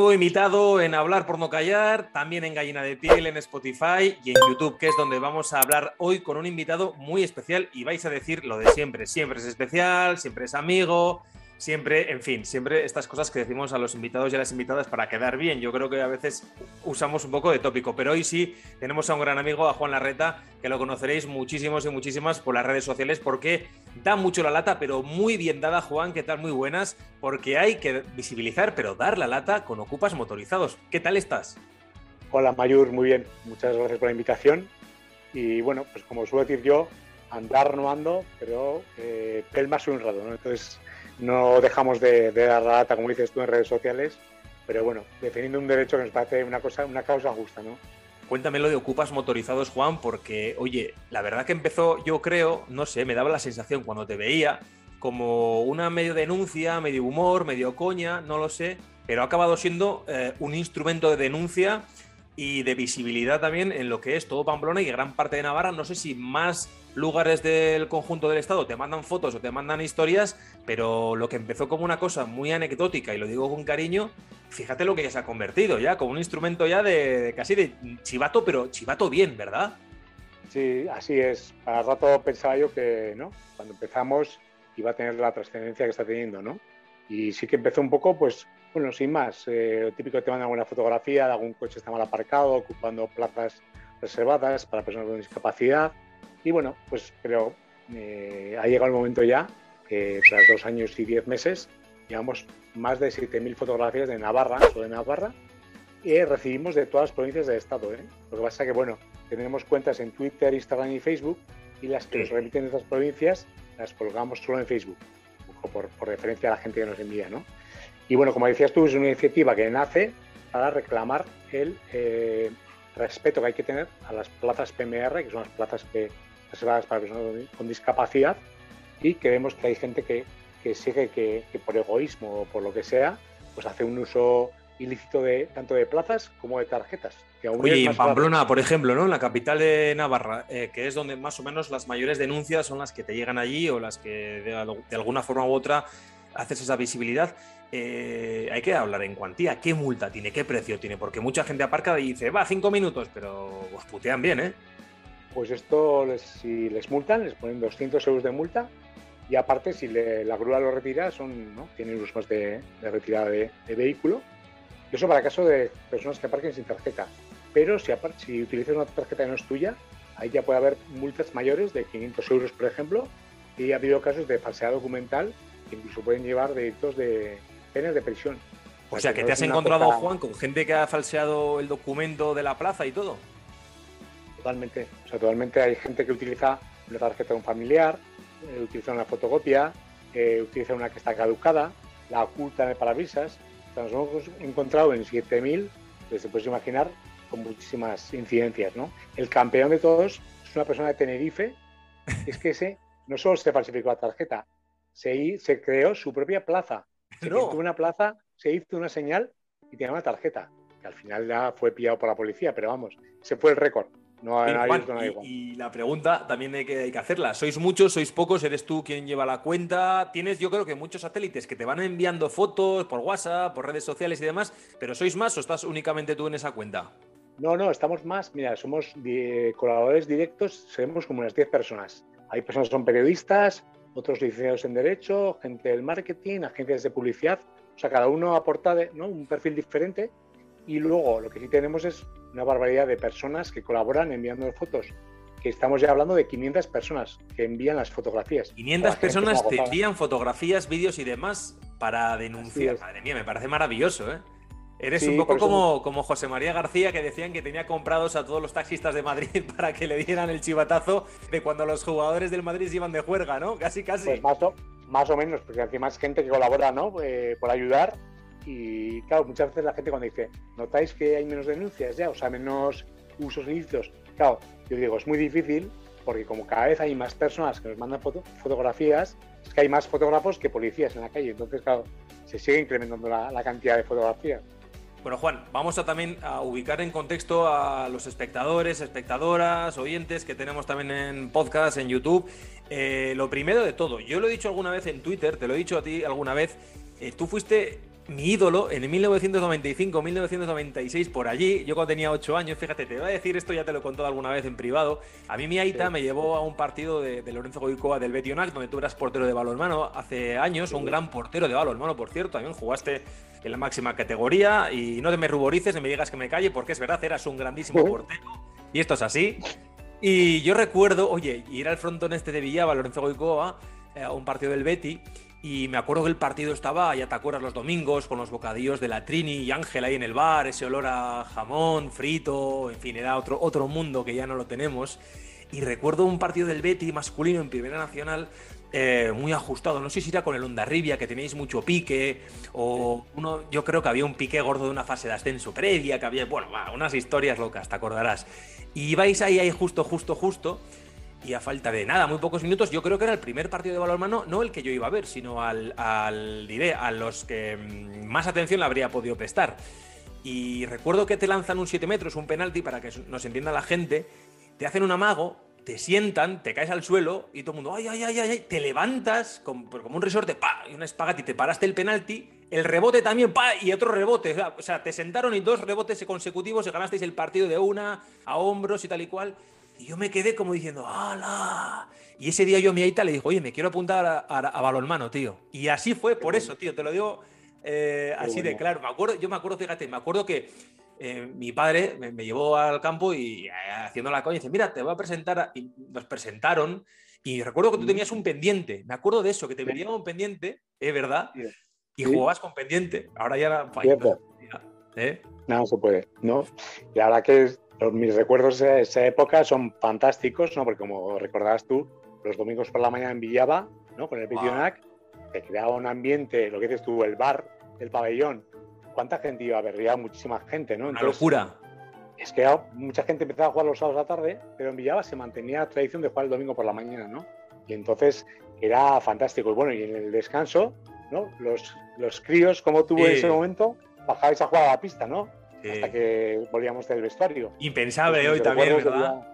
Invitado en Hablar por no callar, también en Gallina de Piel, en Spotify y en YouTube, que es donde vamos a hablar hoy con un invitado muy especial y vais a decir lo de siempre. Siempre es especial, siempre es amigo, siempre, en fin, siempre estas cosas que decimos a los invitados y a las invitadas para quedar bien. Yo creo que a veces usamos un poco de tópico, pero hoy sí tenemos a un gran amigo, a Juan Larreta, que lo conoceréis muchísimos y muchísimas por las redes sociales porque da mucho la lata, pero muy bien dada, Juan, ¿qué tal? Muy buenas, porque hay que visibilizar, pero dar la lata con ocupas motorizados. ¿Qué tal estás? Hola, Mayur, muy bien. Muchas gracias por la invitación. Y bueno, pues como suelo decir yo, andar no ando, pero eh, pel más un rato, ¿no? Entonces, no dejamos de, dar la lata, como dices tú, en redes sociales, pero bueno, defendiendo un derecho que nos parece una, cosa, una causa justa, ¿no? Cuéntame lo de ocupas motorizados, Juan, porque, oye, la verdad que empezó, yo creo, no sé, me daba la sensación cuando te veía como una medio denuncia, medio humor, medio coña, no lo sé, pero ha acabado siendo eh, un instrumento de denuncia y de visibilidad también en lo que es todo Pamplona y gran parte de Navarra. No sé si más lugares del conjunto del estado te mandan fotos o te mandan historias, pero lo que empezó como una cosa muy anecdótica, y lo digo con cariño, fíjate lo que ya se ha convertido ya, como un instrumento ya de, casi de chivato, pero chivato bien, ¿verdad? Sí, así es. Para rato pensaba yo que, ¿no? Cuando empezamos iba a tener la trascendencia que está teniendo, ¿no? Y sí que empezó un poco, pues, bueno, sin más. Eh, típico que te mandan alguna fotografía de algún coche está mal aparcado, ocupando plazas reservadas para personas con discapacidad y bueno, pues creo eh, ha llegado el momento ya que tras dos años y diez meses llevamos más de 7.000 fotografías de Navarra, solo de Navarra, y recibimos de todas las provincias del Estado. ¿eh? Lo que pasa es que, bueno, tenemos cuentas en Twitter, Instagram y Facebook y las que nos remiten de estas provincias las colgamos solo en Facebook, por, por referencia a la gente que nos envía. ¿no? Y bueno, como decías tú, es una iniciativa que nace para reclamar el eh, respeto que hay que tener a las plazas PMR, que son las plazas que reservadas para personas con discapacidad y que vemos que hay gente que, que sigue que, por egoísmo o por lo que sea, pues hace un uso ilícito de tanto de plazas como de tarjetas. Que Oye, en Pamplona, por ejemplo, ¿no? En la capital de Navarra, eh, que es donde más o menos las mayores denuncias son las que te llegan allí o las que de, alguna forma u otra haces esa visibilidad. Eh, hay que hablar en cuantía. ¿Qué multa tiene? ¿Qué precio tiene? Porque mucha gente aparca y dice, va, cinco minutos, pero os putean bien, ¿eh? pues esto, si les multan, les ponen 200 euros de multa y aparte, si la grúa lo retira, son, ¿no? tienen usos de, de retirada de, vehículo. Eso para caso de personas que aparquen sin tarjeta. Pero si, si utilizas una tarjeta que no es tuya, ahí ya puede haber multas mayores de 500 euros, por ejemplo, y ha habido casos de falsedad documental que incluso pueden llevar delitos de penas de prisión. O sea, que, te has encontrado, Juan, con gente que ha falseado el documento de la plaza y todo. Totalmente. O sea, totalmente hay gente que utiliza una tarjeta de un familiar, eh, utiliza una fotocopia, eh, utiliza una que está caducada, la oculta en el parabrisas. O sea, nos hemos encontrado en 7.000, pues se puedes imaginar, con muchísimas incidencias. ¿no? El campeón de todos es una persona de Tenerife, es que ese no solo se falsificó la tarjeta, se, se creó su propia plaza. Se no. una plaza, se hizo una señal y tenía una tarjeta, que al final ya fue pillado por la policía, pero vamos, se fue el récord. No, y, la pregunta también hay que, hay que, hacerla. ¿Sois muchos? ¿Sois pocos? ¿Eres tú quien lleva la cuenta? Tienes, yo creo que muchos satélites que te van enviando fotos por WhatsApp, por redes sociales y demás, pero ¿sois más o estás únicamente tú en esa cuenta? No, no, estamos más. Mira, somos colaboradores directos, somos como unas 10 personas. Hay personas que son periodistas, otros licenciados en Derecho, gente del marketing, agencias de publicidad. O sea, cada uno aporta ¿no? un perfil diferente y luego lo que sí tenemos es una barbaridad de personas que colaboran enviando fotos. Que estamos ya hablando de 500 personas que envían las fotografías. 500 personas te envían fotografías, vídeos y demás para denunciar. Madre mía, me parece maravilloso, ¿eh? Eres un poco como, como José María García, que decían que tenía comprados a todos los taxistas de Madrid para que le dieran el chivatazo de cuando los jugadores del Madrid iban de juerga, ¿no? Casi, casi. Pues más o, más o menos, porque encima es gente que colabora, ¿no? Eh, por ayudar y claro, muchas veces la gente cuando dice, ¿notáis que hay menos denuncias ya? O sea, menos usos ilícitos. Claro, yo digo, es muy difícil porque como cada vez hay más personas que nos mandan fotografías, es que hay más fotógrafos que policías en la calle. Entonces, claro, se sigue incrementando la, cantidad de fotografías. Bueno, Juan, vamos a también a ubicar en contexto a los espectadores, espectadoras, oyentes que tenemos también en podcast, en YouTube. Eh, lo primero de todo, yo lo he dicho alguna vez en Twitter, te lo he dicho a ti alguna vez, eh, tú fuiste mi ídolo en 1995, 1996, por allí, yo cuando tenía 8 años, fíjate, te voy a decir esto, ya te lo he contado alguna vez en privado. A mí mi Aita me llevó a un partido de, Lorenzo Goicoa del Betionac, donde tú eras portero de balonmano hace años, un gran portero de balonmano, por cierto, también jugaste en la máxima categoría y no te me ruborices ni me digas que me calle, porque es verdad, eras un grandísimo portero y esto es así. Y yo recuerdo, oye, ir al frontón este de Villaba, Lorenzo Goicoa, eh, a un partido del Betty y me acuerdo que el partido estaba, ya te acuerdas, los domingos con los bocadillos de la Trini y Ángel ahí en el bar, ese olor a jamón, frito, en fin, era otro, otro mundo que ya no lo tenemos. Y recuerdo un partido del Betty masculino en Primera Nacional eh, muy ajustado. No sé si era con el Ondarribia, que tenéis mucho pique, o uno, yo creo que había un pique gordo de una fase de ascenso previa, que había, bueno, unas historias locas, te acordarás. Y vais ahí, ahí justo, justo, justo y a falta de nada, muy pocos minutos, yo creo que era el primer partido de balonmano, no el que yo iba a ver, sino al, diré, a los que mm, más atención le habría podido prestar. Y recuerdo que te lanzan un 7 metros, un penalti, para que nos entienda la gente, te hacen un amago, te sientan, te caes al suelo y todo el mundo, ay, ay, ay, ay, te levantas como, como un resorte, pa, y una espagati, te paraste el penalti, el rebote también, pa, y otro rebote. O sea, te sentaron y dos rebotes consecutivos y ganasteis el partido de una a hombros y tal y cual. Y yo me quedé como diciendo, ¡hala! Y ese día yo a mi Aita le dijo, oye, me quiero apuntar a, a, balonmano, tío. Y así fue por eso, tío, te lo digo eh, así de claro. Me acuerdo, yo me acuerdo, fíjate, me acuerdo que eh, mi padre me, llevó al campo y eh, haciendo la coña, dice, mira, te voy a presentar. Y nos presentaron. Y recuerdo que tú tenías un pendiente. Me acuerdo de eso, que te venía un pendiente, es verdad. Y jugabas con pendiente. Ahora ya. ¿eh? No, se puede. No. Y ahora que mis recuerdos de esa época son fantásticos, ¿no? Porque como recordarás tú, los domingos por la mañana en Villaba, ¿no? Con el Pitionac, te creaba un ambiente, lo que dices tú, el bar, el pabellón. ¿Cuánta gente iba a ver? Había muchísima gente, ¿no? Una locura. Es que mucha gente empezaba a jugar los sábados a la tarde, pero en Villaba se mantenía la tradición de jugar el domingo por la mañana, ¿no? Y entonces era fantástico. Y bueno, y en el descanso, ¿no? Los, los críos, como tú en ese momento, bajabais a jugar a la pista, ¿no? Hasta que volvíamos del vestuario. Impensable pues hoy también, ¿verdad?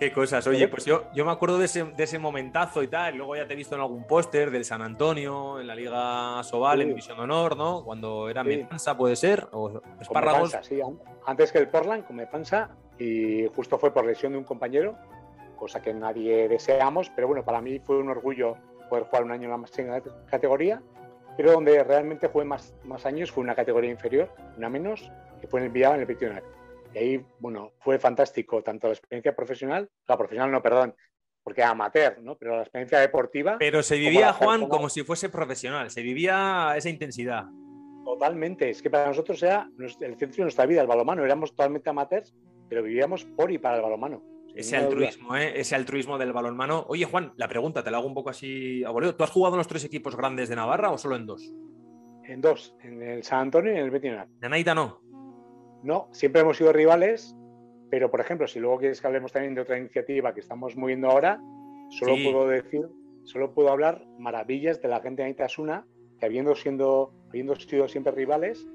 Qué cosas. Oye, pues yo, yo me acuerdo de ese, de ese momentazo y tal. Luego ya te he visto en algún póster del San Antonio, en la Liga Sobal, en División de Honor, ¿no? Cuando era sí. puede ser, o Espárragos. sí, antes que el Portland, con Mepanza, y justo fue por lesión de un compañero, cosa que nadie deseamos, pero bueno, para mí fue un orgullo poder jugar un año en la máxima categoría, pero donde realmente jugué más, más años fue una categoría inferior, una menos, que fue en el Villava, en el Petionac. Y ahí, bueno, fue fantástico, tanto la experiencia profesional, la profesional no, perdón, porque amateur, ¿no? Pero la experiencia deportiva. Pero se vivía, Juan, como si fuese profesional, se vivía esa intensidad. Totalmente, es que para nosotros era el centro de nuestra vida, el balomano, éramos totalmente amateurs, pero vivíamos por y para el balomano. Ese altruismo, ¿eh? ese altruismo del balonmano. Oye, Juan, la pregunta te la hago un poco así a ¿Tú has jugado en los tres equipos grandes de Navarra o solo en dos? En dos, en el San Antonio y en el Betinac. ¿De Naita no? No, siempre hemos sido rivales, pero por ejemplo, si luego quieres que hablemos también de otra iniciativa que estamos moviendo ahora, solo puedo decir, solo puedo hablar maravillas de la gente de Asuna, que habiendo, siendo, habiendo sido siempre rivales,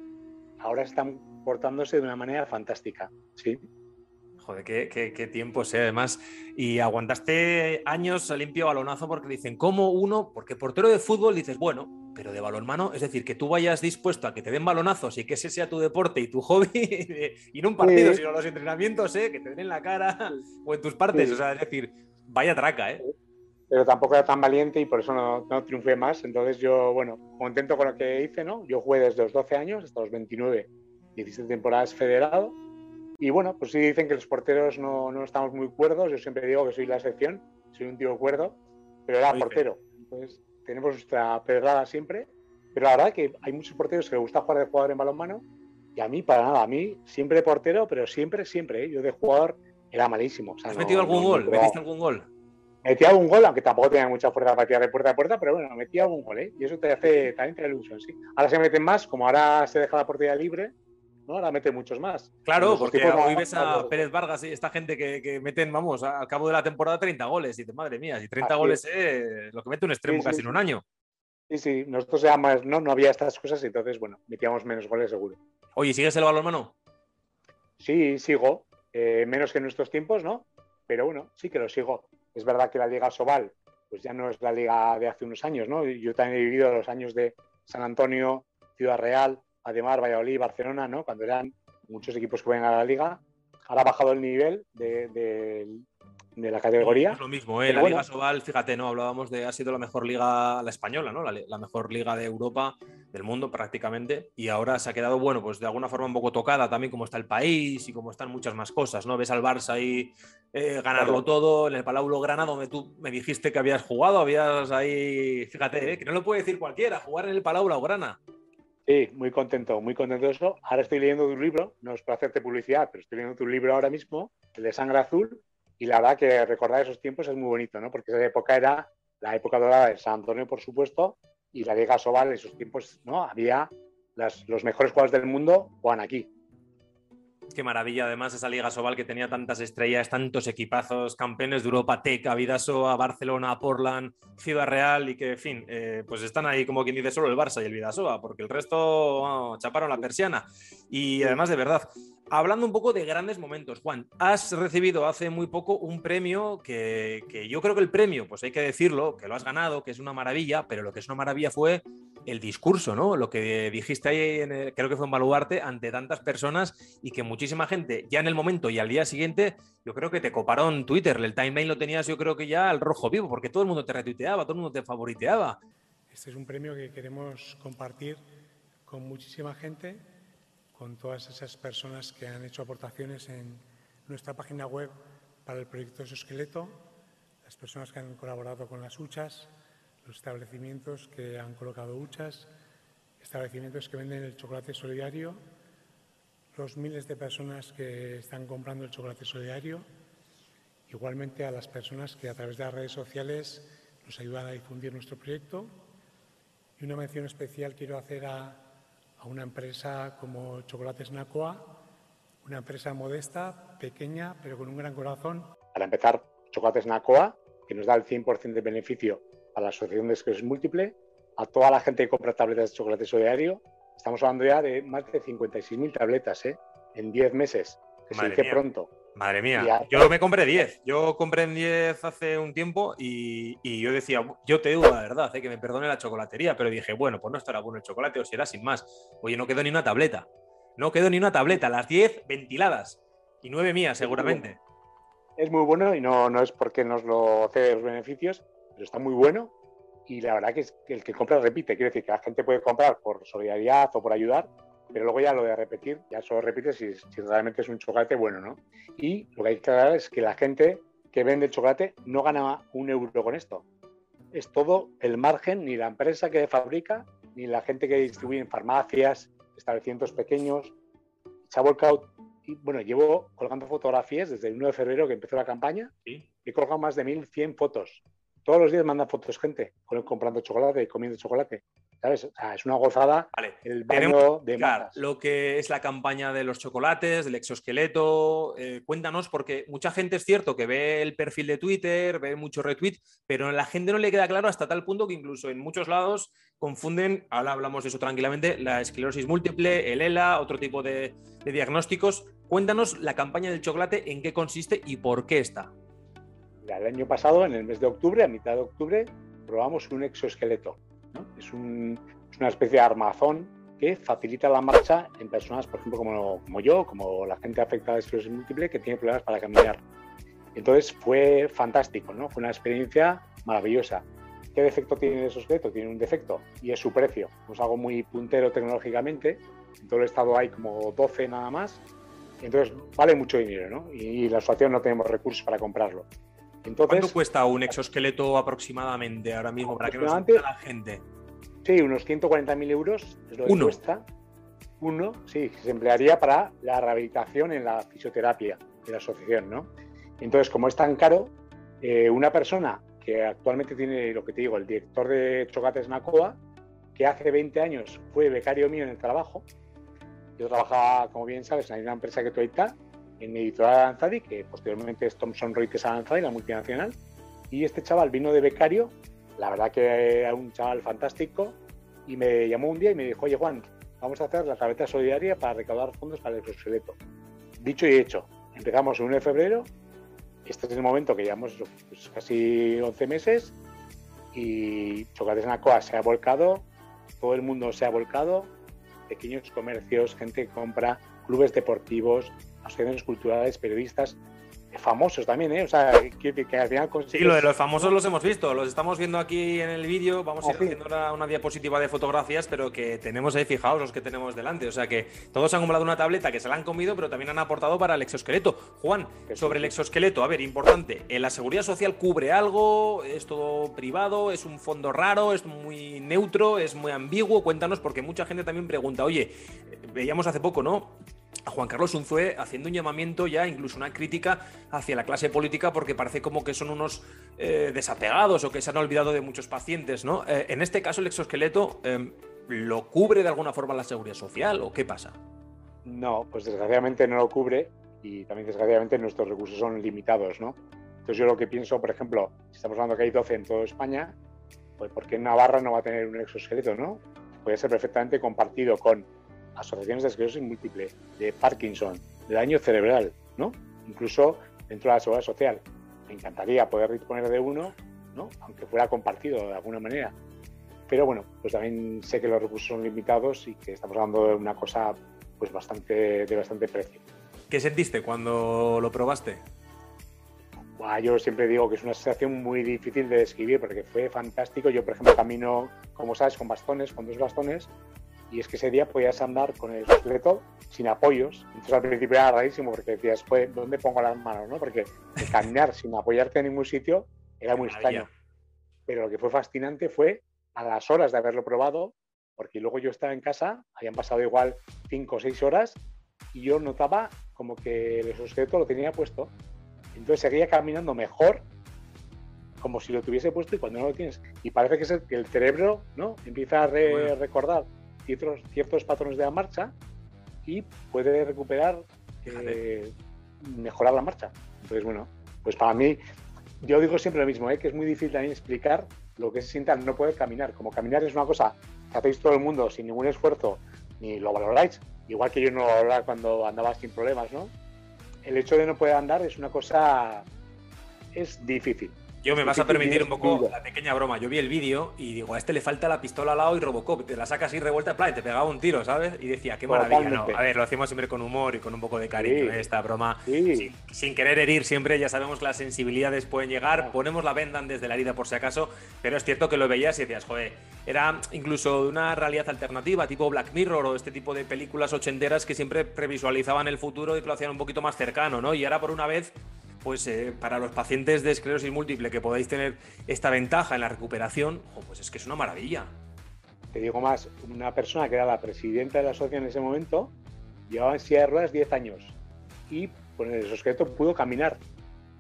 ahora están portándose de una manera fantástica. Sí. Joder, qué, qué, qué tiempos, ¿eh? además. Y aguantaste años a limpio balonazo porque dicen, ¿cómo uno? Porque portero de fútbol dices, bueno, pero de balonmano, es decir, que tú vayas dispuesto a que te den balonazos y que ese sea tu deporte y tu hobby, y no un partido, sino los entrenamientos, ¿eh? que te den en la cara o en tus partes. O sea, es decir, vaya traca, ¿eh? Pero tampoco era tan valiente y por eso no, no triunfé más. Entonces yo, bueno, contento con lo que hice, ¿no? Yo jugué desde los 12 años hasta los 29, 17 temporadas federado y bueno, pues sí dicen que los porteros no, no estamos muy cuerdos. Yo siempre digo que soy la excepción, soy un tío cuerdo, pero era portero. Entonces tenemos nuestra pedrada siempre. Pero la verdad que hay muchos porteros que les gusta jugar de jugador en balonmano y a mí para nada. A mí siempre portero, pero siempre, siempre. ¿eh? Yo de jugador era malísimo. ¿Has metido algún gol? ¿Metiste algún gol? Metí algún gol, aunque tampoco tenía mucha fuerza para tirar de puerta a puerta, pero bueno, metí algún gol, ¿eh? Y eso te hace, también te ilusión, sí. Ahora se meten más, como ahora se deja la portería libre, ¿no? Ahora mete muchos más. Claro, porque hoy ves a Pérez Vargas y esta gente que, meten, vamos, al cabo de la temporada 30 goles. Y dices, madre mía, si 30 goles es lo que mete un extremo casi en un año. Sí, sí, nosotros ya más, ¿no? No había estas cosas, y entonces, bueno, metíamos menos goles seguro. Oye, ¿sigues el balonmano? Sí, sigo. Eh, menos que en nuestros tiempos, ¿no? Pero bueno, sí que lo sigo. Es verdad que la Liga Sobal, pues ya no es la liga de hace unos años, ¿no? Yo también he vivido los años de San Antonio, Ciudad Real, Ademar, Valladolid, Barcelona, ¿no? Cuando eran muchos equipos que venían a la liga. Ahora ha bajado el nivel de, de la categoría. Es lo mismo, ¿eh? la Liga Sobal, fíjate, ¿no? Hablábamos de ha sido la mejor liga, la española, ¿no? La, mejor liga de Europa, del mundo prácticamente, y ahora se ha quedado, bueno, pues de alguna forma un poco tocada también como está el país y como están muchas más cosas, ¿no? Ves al Barça ahí eh, ganarlo todo, en el Palau Grana, donde tú me dijiste que habías jugado, habías ahí, fíjate, ¿eh? que no lo puede decir cualquiera, jugar en el Palau Grana. Sí, muy contento, muy contento de eso. Ahora estoy leyendo tu libro, no es para hacerte publicidad, pero estoy leyendo tu libro ahora mismo, el de Sangre Azul, y la verdad que recordar esos tiempos es muy bonito, ¿no? Porque esa época era la época dorada de San Antonio, por supuesto, y la Liga Sobal, en esos tiempos, ¿no? Había los mejores jugadores del mundo juegan aquí. Qué maravilla, además, esa Liga Sobal que tenía tantas estrellas, tantos equipazos, campeones de Europa, Teca, Vidasoa, Barcelona, Portland, Ciudad Real y que, en fin, eh, pues están ahí como quien dice solo el Barça y el Vidasoa, porque el resto chaparon la persiana. Y además, de verdad, hablando un poco de grandes momentos, Juan, has recibido hace muy poco un premio que, que yo creo que el premio, pues hay que decirlo, que lo has ganado, que es una maravilla, pero lo que es una maravilla fue el discurso, ¿no? Lo que dijiste ahí, en creo que fue en Baluarte, ante tantas personas y que muchísima gente, ya en el momento y al día siguiente, yo creo que te coparon Twitter, el timeline lo tenías yo creo que ya al rojo vivo, porque todo el mundo te retuiteaba, todo el mundo te favoriteaba. Este es un premio que queremos compartir con muchísima gente, con todas esas personas que han hecho aportaciones en nuestra página web para el proyecto Esqueleto, las personas que han colaborado con las huchas, los establecimientos que han colocado huchas, establecimientos que venden el chocolate solidario, los miles de personas que están comprando el chocolate solidario, igualmente a las personas que a través de las redes sociales nos ayudan a difundir nuestro proyecto. Y una mención especial quiero hacer a, a una empresa como Chocolates Nacoa, una empresa modesta, pequeña, pero con un gran corazón. Para empezar, Chocolates Nacoa, que nos da el 100% de beneficio a la Asociación de Esclerosis Múltiple, a toda la gente que compra tabletas de chocolate solidario. Estamos hablando ya de más de 56.000 tabletas ¿eh? en 10 meses, que se dice pronto. Madre mía, yo me compré 10. Yo compré en 10 hace un tiempo y, yo decía, yo te digo la verdad, ¿eh? que me perdone la chocolatería, pero dije, bueno, pues no estará bueno el chocolate o será sin más. Oye, no quedó ni una tableta. No quedó ni una tableta, las 10 ventiladas y 9 mías seguramente. Es muy bueno y no, no es porque nos lo cede los beneficios, pero está muy bueno y la verdad que, es que el que compra repite. Quiere decir que la gente puede comprar por solidaridad o por ayudar, pero luego ya lo de repetir, ya solo repite si, si realmente es un chocolate bueno, ¿no? Y lo que hay que aclarar es que la gente que vende el chocolate no gana un euro con esto. Es todo el margen, ni la empresa que fabrica, ni la gente que distribuye en farmacias, establecimientos pequeños. Se ha volcado, y bueno, llevo colgando fotografías desde el 1 de febrero que empezó la campaña. ¿Sí? He colgado más de 1.100 fotos todos los días manda fotos gente comprando chocolate y comiendo chocolate. ¿Sabes? es una gozada el baño de Lo que es la campaña de los chocolates, del exoesqueleto. Eh, cuéntanos, porque mucha gente es cierto que ve el perfil de Twitter, ve mucho retweet, pero a la gente no le queda claro hasta tal punto que incluso en muchos lados confunden, ahora hablamos de eso tranquilamente, la esclerosis múltiple, el ELA, otro tipo de diagnósticos. Cuéntanos la campaña del chocolate, en qué consiste y por qué está el año pasado, en el mes de octubre, a mitad de octubre, probamos un exoesqueleto. Es, una especie de armazón que facilita la marcha en personas, por ejemplo, como, yo, como la gente afectada de esclerosis múltiple que tiene problemas para caminar. Entonces fue fantástico, ¿no? Fue una experiencia maravillosa. ¿Qué defecto tiene el exoesqueleto? Tiene un defecto y es su precio. Es algo muy puntero tecnológicamente. En todo el estado hay como 12 nada más. Entonces vale mucho dinero, ¿no? Y, la asociación no tenemos recursos para comprarlo. ¿Cuánto cuesta un exoesqueleto aproximadamente ahora mismo para que nos entienda la gente? Sí, unos 140.000 euros es lo que Uno. cuesta. Uno, sí, se emplearía para la rehabilitación en la fisioterapia de la asociación, ¿no? Entonces, como es tan caro, eh, una persona que actualmente tiene, lo que te digo, el director de Chocates Nacoa, que hace 20 años fue becario mío en el trabajo. Yo trabajaba, como bien sabes, en una empresa que tú está en Editorial Aranzadi, que posteriormente es Thomson Reuters Aranzadi, la multinacional. Y este chaval vino de becario, la verdad que era un chaval fantástico, y me llamó un día y me dijo, oye Juan, vamos a hacer la tableta solidaria para recaudar fondos para el exoesqueleto. Dicho y hecho, empezamos el 1 de febrero, este es el momento que llevamos pues, casi 11 meses, y Chocolates Nacoa se ha volcado, todo el mundo se ha volcado, pequeños comercios, gente que compra, clubes deportivos, asociaciones culturales, periodistas, famosos también, ¿eh? O sea, que, que al final Sí, lo de los famosos los hemos visto, los estamos viendo aquí en el vídeo, vamos a ir haciendo una, diapositiva de fotografías, pero que tenemos ahí, fijaos los que tenemos delante, o sea que todos han comprado una tableta que se la han comido, pero también han aportado para el exoesqueleto. Juan, sobre el exoesqueleto, a ver, importante, ¿la seguridad social cubre algo? ¿Es todo privado? ¿Es un fondo raro? ¿Es muy neutro? ¿Es muy ambiguo? Cuéntanos, porque mucha gente también pregunta, oye, veíamos hace poco, ¿no? A Juan Carlos Unzué haciendo un llamamiento ya, incluso una crítica hacia la clase política, porque parece como que son unos eh, desapegados o que se han olvidado de muchos pacientes, ¿no? Eh, en este caso, el exoesqueleto em, lo cubre de alguna forma la seguridad social o qué pasa? No, pues desgraciadamente no lo cubre y también desgraciadamente nuestros recursos son limitados, ¿no? Entonces yo lo que pienso, por ejemplo, si estamos hablando que hay 12 en toda España, pues ¿por qué Navarra no va a tener un exoesqueleto, no? Puede ser perfectamente compartido con asociaciones de esclerosis múltiple, de Parkinson, de daño cerebral, ¿no? Incluso dentro de la seguridad social. Me encantaría poder disponer de uno, ¿no? Aunque fuera compartido de alguna manera. Pero bueno, pues también sé que los recursos son limitados y que estamos hablando de una cosa pues bastante, de bastante precio. ¿Qué sentiste cuando lo probaste? yo siempre digo que es una sensación muy difícil de describir porque fue fantástico. Yo, por ejemplo, camino, como sabes, con bastones, con dos bastones, y es que ese día podías andar con el esqueleto sin apoyos. Entonces al principio era rarísimo porque decías, pues, ¿dónde pongo las manos? ¿no? Porque caminar sin apoyarte en ningún sitio era muy extraño. Pero lo que fue fascinante fue a las horas de haberlo probado, porque luego yo estaba en casa, habían pasado igual cinco o seis horas, y yo notaba como que el esqueleto lo tenía puesto. Entonces seguía caminando mejor, como si lo tuviese puesto y cuando no lo tienes. Y parece que, es el, que el cerebro ¿no? empieza a recordar ciertos, ciertos patrones de la marcha y puede recuperar, eh, mejorar la marcha. Entonces, bueno, pues para mí, yo digo siempre lo mismo, ¿eh? que es muy difícil también explicar lo que se siente al no poder caminar. Como caminar es una cosa que hacéis todo el mundo sin ningún esfuerzo, ni lo valoráis, igual que yo no lo valoraba cuando andaba sin problemas, ¿no? El hecho de no poder andar es una cosa, es difícil. Yo me vas a permitir un poco la pequeña broma. Yo vi el vídeo y digo, a este le falta la pistola al lado y Robocop. Te la sacas así revuelta, en plan, y te pegaba un tiro, ¿sabes? Y decía, qué maravilla. No, a ver, lo hacemos siempre con humor y con un poco de cariño. ¿eh? Esta broma, sin, querer herir siempre, ya sabemos que las sensibilidades pueden llegar. Ponemos la venda desde la herida por si acaso, pero es cierto que lo veías y decías, joder, era incluso una realidad alternativa, tipo Black Mirror o este tipo de películas ochenteras que siempre previsualizaban el futuro y que lo hacían un poquito más cercano, ¿no? Y ahora por una vez pues eh, para los pacientes de esclerosis múltiple que podáis tener esta ventaja en la recuperación, pues es que es una maravilla. Te digo más, una persona que era la presidenta de la asociación en ese momento llevaba en silla de ruedas 10 años y con el exoesqueleto pudo caminar.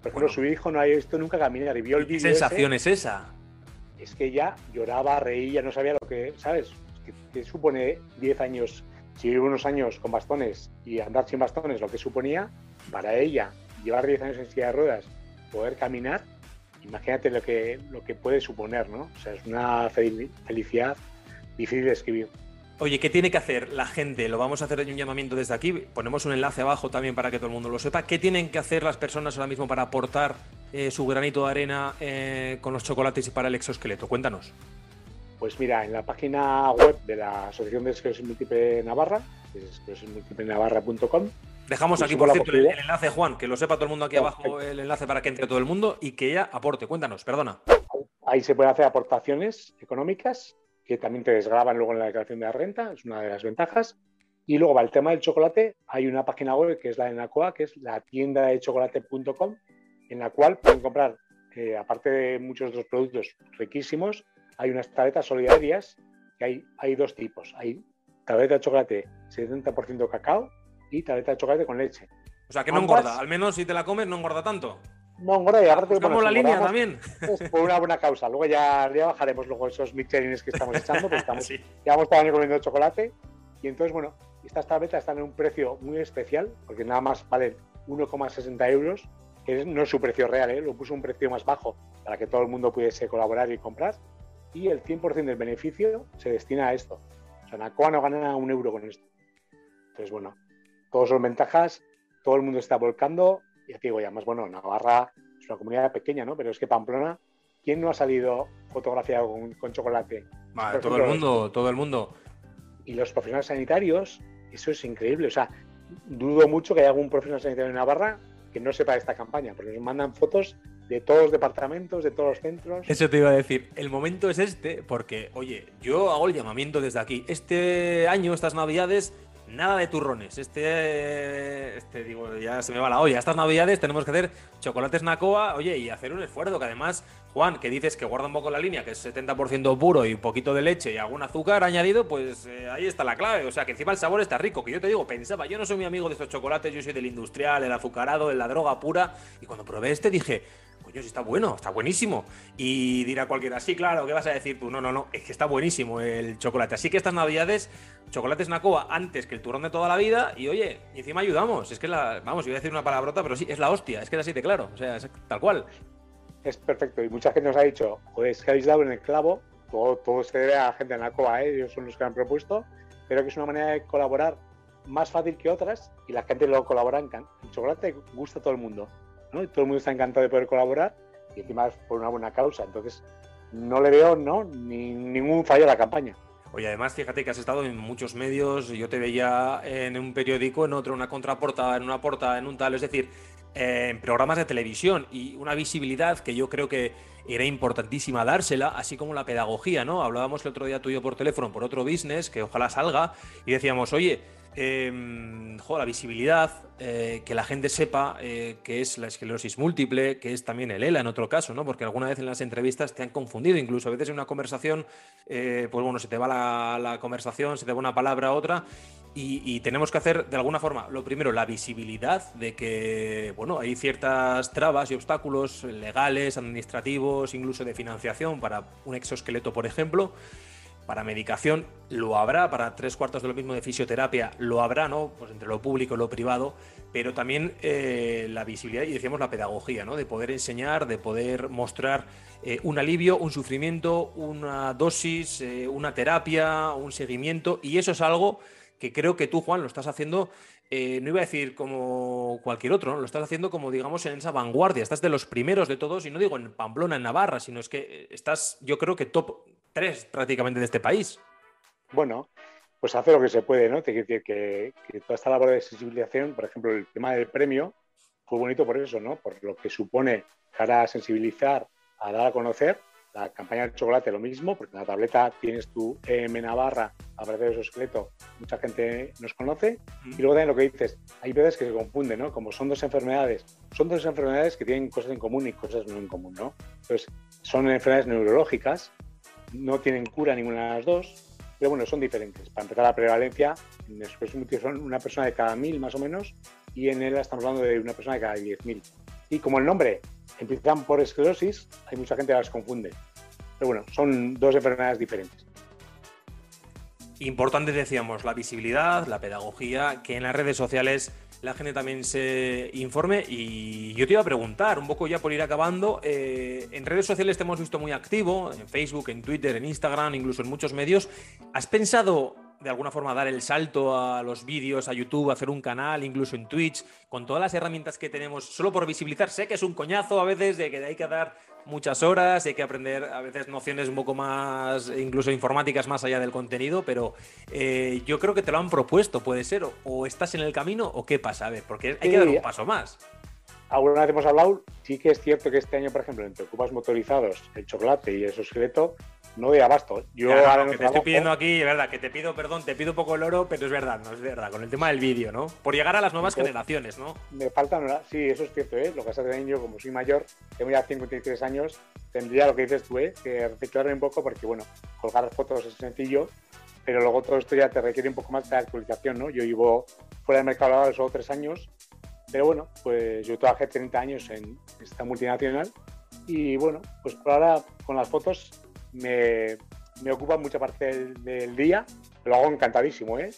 Por ejemplo, su hijo no había visto nunca caminar y vio el. ¿Qué sensación es esa? Es que ella lloraba, reía, no sabía lo que, ¿sabes? ¿Qué, supone 10 años? Si vive unos años con bastones y andar sin bastones, lo que suponía para ella llevar 10 años en silla de ruedas, poder caminar, imagínate lo que, lo que puede suponer, ¿no? O sea, es una felicidad difícil de escribir. Oye, ¿qué tiene que hacer la gente? Lo vamos a hacer en un llamamiento desde aquí. Ponemos un enlace abajo también para que todo el mundo lo sepa. ¿Qué tienen que hacer las personas ahora mismo para aportar eh, su granito de arena eh, con los chocolates y para el exoesqueleto? Cuéntanos. Pues mira, en la página web de la Asociación de Esclerosis Múltiple Navarra, que es esclerosismúltiplenavarra.com, Dejamos aquí, por cierto, el, enlace, Juan, que lo sepa todo el mundo aquí abajo, el enlace para que entre todo el mundo y que ella aporte. Cuéntanos, perdona. Ahí se pueden hacer aportaciones económicas que también te desgraban luego en la declaración de la renta, es una de las ventajas. Y luego, para el tema del chocolate, hay una página web que es la de Nacoa, que es la tienda de chocolate.com, en la cual pueden comprar, eh, aparte de muchos otros productos riquísimos, hay unas tabletas solidarias, que hay, hay dos tipos. Hay tableta de chocolate 70% cacao y tableta de chocolate con leche. O sea, que no engorda. Al menos si te la comes, no engorda tanto. No engorda y aparte... Buscamos la línea también. Es por una buena causa. Luego ya, ya bajaremos luego esos michelines que estamos echando, porque estamos, sí. llevamos todo el año comiendo chocolate. Y entonces, bueno, estas tabletas están en un precio muy especial, porque nada más valen 1,60 euros, que no es su precio real, ¿eh? lo puso un precio más bajo para que todo el mundo pudiese colaborar y comprar. Y el 100% del beneficio se destina a esto. O sea, Nacoa no gana un euro con esto. Entonces, bueno, todos son ventajas, todo el mundo está volcando. Y te digo, ya más bueno, Navarra es una comunidad pequeña, ¿no? Pero es que Pamplona, ¿quién no ha salido fotografiado con, chocolate? todo el mundo, todo el mundo. y los profesionales sanitarios, eso es increíble. O sea, dudo mucho que haya algún profesional sanitario en Navarra que no sepa de esta campaña, porque nos mandan fotos de todos los departamentos, de todos los centros. Eso te iba a decir. El momento es este, porque, oye, yo hago el llamamiento desde aquí. Este año, estas navidades, nada de turrones. Este, este, digo, ya se me va la olla. Estas navidades tenemos que hacer chocolates Nacoa, oye, y hacer un esfuerzo que además, Juan, que dices que guarda un poco la línea, que es 70% puro y un poquito de leche y algún azúcar añadido, pues eh, ahí está la clave. O sea, que encima el sabor está rico. Que yo te digo, pensaba, yo no soy mi amigo de estos chocolates, yo soy del industrial, el azucarado, de la droga pura. Y cuando probé este dije, está bueno, está buenísimo. Y dirá cualquiera, sí, claro, ¿qué vas a decir tú? No, no, no, es que está buenísimo el chocolate. Así que estas navidades, chocolates Nacoa antes que el turrón de toda la vida. Y oye, encima ayudamos. Es que la, vamos, iba a decir una palabrota, pero sí, es la hostia, es que es así de claro. O sea, es tal cual. Es perfecto. Y mucha gente nos ha dicho, joder, es que habéis dado en el clavo. Todo, todo se debe a la gente de Nacoa, ¿eh? ellos son los que han propuesto. Pero que es una manera de colaborar más fácil que otras y la gente lo colabora en El chocolate gusta a todo el mundo. Y todo el mundo está encantado de poder colaborar y encima es por una buena causa. Entonces, no le veo ¿no? Ni, ningún fallo a la campaña. Oye, además, fíjate que has estado en muchos medios, yo te veía en un periódico, en otro, una contraportada, en una portada, en un tal, es decir, en programas de televisión y una visibilidad que yo creo que era importantísima dársela, así como la pedagogía, ¿no? Hablábamos el otro día tuyo por teléfono, por otro business, que ojalá salga, y decíamos, oye, eh, la visibilidad, eh, que la gente sepa eh, que es la esclerosis múltiple, que es también el ELA en otro caso, ¿no? Porque alguna vez en las entrevistas te han confundido, incluso a veces en una conversación, eh, pues bueno, se te va la, conversación, se te va una palabra a otra, y, tenemos que hacer de alguna forma, lo primero, la visibilidad de que, bueno, hay ciertas trabas y obstáculos legales, administrativos, incluso de financiación para un exoesqueleto, por ejemplo. Para medicación lo habrá, para tres cuartos de lo mismo de fisioterapia lo habrá, ¿no? Pues entre lo público y lo privado, pero también eh, la visibilidad y decíamos la pedagogía, ¿no? De poder enseñar, de poder mostrar eh, un alivio, un sufrimiento, una dosis, eh, una terapia, un seguimiento, y eso es algo que creo que tú, Juan, lo estás haciendo no iba a decir como cualquier otro, ¿no? lo estás haciendo como digamos en esa vanguardia, estás de los primeros de todos y no digo en Pamplona, en Navarra, sino es que estás yo creo que top tres prácticamente de este país. Bueno, pues hace lo que se puede, ¿no? Te quiero decir que, toda esta labor de sensibilización, por ejemplo, el tema del premio, fue bonito por eso, ¿no? Por lo que supone cara a sensibilizar, a dar a conocer. La campaña del chocolate lo mismo, porque en la tableta tienes tu EM Navarra, aparece de su esqueleto, mucha gente nos conoce. Y luego también lo que dices, hay veces que se confunden, ¿no? Como son dos enfermedades, son dos enfermedades que tienen cosas en común y cosas no en común, ¿no? Entonces, son enfermedades neurológicas no tienen cura ninguna de las dos, pero bueno, son diferentes. Para empezar, la prevalencia en el son una persona de cada mil más o menos, y en él estamos hablando de una persona de cada diez mil. Y como el nombre empiezan por esclerosis, hay mucha gente que las confunde. Pero bueno, son dos enfermedades diferentes. Importante decíamos la visibilidad, la pedagogía, que en las redes sociales la gente también se informe. Y yo te iba a preguntar, un poco ya por ir acabando, eh, en redes sociales te hemos visto muy activo, en Facebook, en Twitter, en Instagram, incluso en muchos medios. ¿Has pensado de alguna forma dar el salto a los vídeos, a YouTube, hacer un canal, incluso en Twitch, con todas las herramientas que tenemos, solo por visibilizar? Sé que es un coñazo a veces de que hay que dar muchas horas, hay que aprender a veces nociones un poco más, incluso informáticas más allá del contenido, pero eh, yo creo que te lo han propuesto, puede ser, o, estás en el camino o qué pasa, a ver, porque hay que dar un paso más. Alguna vez hemos hablado, sí que es cierto que este año, por ejemplo, entre ocupas motorizados, el chocolate y el esqueleto, no doy abasto. Yo ahora que te estoy pidiendo aquí, es verdad, que te pido, perdón, te pido un poco el oro, pero es verdad, no es verdad, con el tema del vídeo, ¿no? Por llegar a las nuevas generaciones, ¿no? Me faltan, sí, eso es cierto, ¿eh? Lo que pasa es que yo, como soy mayor, tengo ya 53 años, tendría lo que dices tú, ¿eh? Que reciclarme un poco, porque bueno, colgar fotos es sencillo, pero luego todo esto ya te requiere un poco más de actualización, ¿no? Yo llevo fuera del mercado solo tres años, pero bueno, pues yo trabajé 30 años en esta multinacional y bueno, pues por ahora con las fotos me, me ocupa mucha parte del, día, lo hago encantadísimo, ¿eh?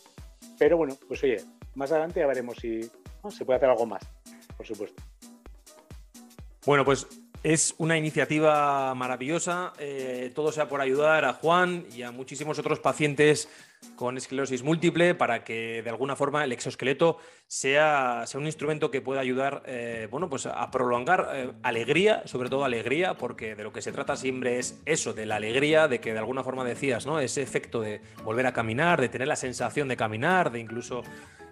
Pero bueno, pues oye, más adelante ya veremos si se puede hacer algo más, por supuesto. Bueno, pues Es una iniciativa maravillosa, eh, todo sea por ayudar a Juan y a muchísimos otros pacientes con esclerosis múltiple para que de alguna forma el exoesqueleto sea, sea un instrumento que pueda ayudar eh, bueno, pues a prolongar eh, alegría, sobre todo alegría, porque de lo que se trata siempre es eso, de la alegría, de que de alguna forma decías, ¿no? ese efecto de volver a caminar, de tener la sensación de caminar, de incluso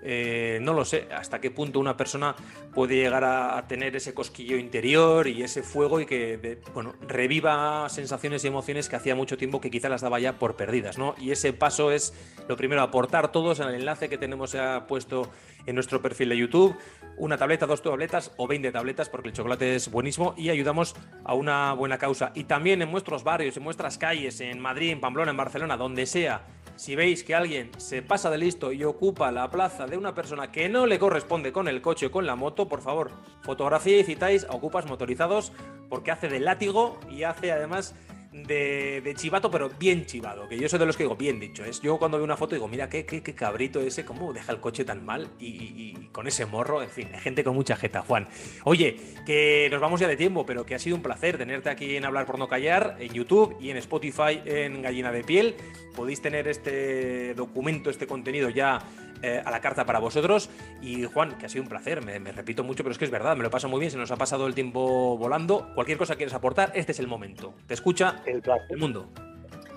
eh, no lo sé hasta qué punto una persona puede llegar a, tener ese cosquillo interior y ese fuego y que bueno, reviva sensaciones y emociones que hacía mucho tiempo que quizá las daba ya por perdidas. ¿no? Y ese paso es lo primero, aportar todos en el enlace que tenemos ya puesto en nuestro perfil de YouTube. Una tableta, dos tabletas o 20 tabletas, porque el chocolate es buenísimo y ayudamos a una buena causa. Y también en nuestros barrios, en nuestras calles, en Madrid, en Pamplona, en Barcelona, donde sea, si veis que alguien se pasa de listo y ocupa la plaza de una persona que no le corresponde con el coche o con la moto, por favor, fotografía y citáis a ocupas motorizados porque hace de látigo y hace además de, chivato, pero bien chivado. Que yo soy de los que digo, bien dicho. Es, yo cuando veo una foto digo, mira, qué, qué, cabrito ese, cómo deja el coche tan mal y, con ese morro. En fin, gente con mucha jeta, Juan. Oye, que nos vamos ya de tiempo, pero que ha sido un placer tenerte aquí en Hablar por No Callar, en YouTube y en Spotify en Gallina de Piel. Podéis tener este documento, este contenido ya eh, a la carta para vosotros. Y Juan, que ha sido un placer, me, repito mucho, pero es que es verdad, me lo paso muy bien, se nos ha pasado el tiempo volando. Cualquier cosa quieres aportar, este es el momento. Te escucha el, placer. el mundo.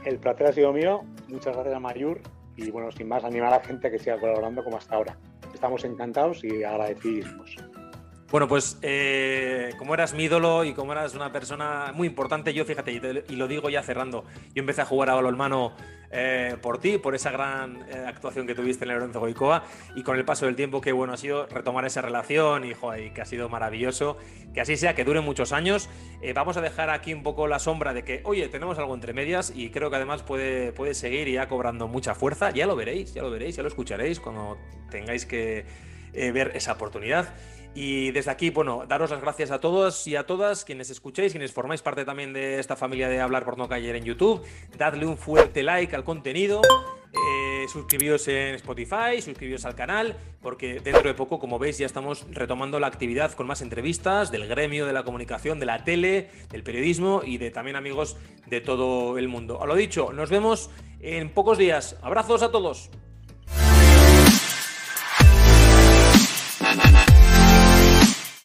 El placer ha sido mío. Muchas gracias a Mayur. Y bueno, sin más, animar a la gente que siga colaborando como hasta ahora. Estamos encantados y agradecidísimos. Bueno, pues eh, como eras mi ídolo y como eras una persona muy importante, yo fíjate, y, lo digo ya cerrando, yo empecé a jugar a balonmano eh, por ti, por esa gran eh, actuación que tuviste en el Lorenzo Goicoa y con el paso del tiempo qué bueno ha sido retomar esa relación y, que ha sido maravilloso, que así sea, que dure muchos años. vamos a dejar aquí un poco la sombra de que, oye, tenemos algo entre medias y creo que además puede, puede seguir y ya cobrando mucha fuerza, ya lo veréis, ya lo veréis, ya lo escucharéis cuando tengáis que ver esa oportunidad. Y desde aquí, bueno, daros las gracias a todos y a todas quienes escuchéis, quienes formáis parte también de esta familia de Hablar por No Caer en YouTube. Dadle un fuerte like al contenido. Eh, suscribíos en Spotify, suscribíos al canal, porque dentro de poco, como veis, ya estamos retomando la actividad con más entrevistas del gremio de la comunicación, de la tele, del periodismo y de también amigos de todo el mundo. A lo dicho, nos vemos en pocos días. Abrazos a todos.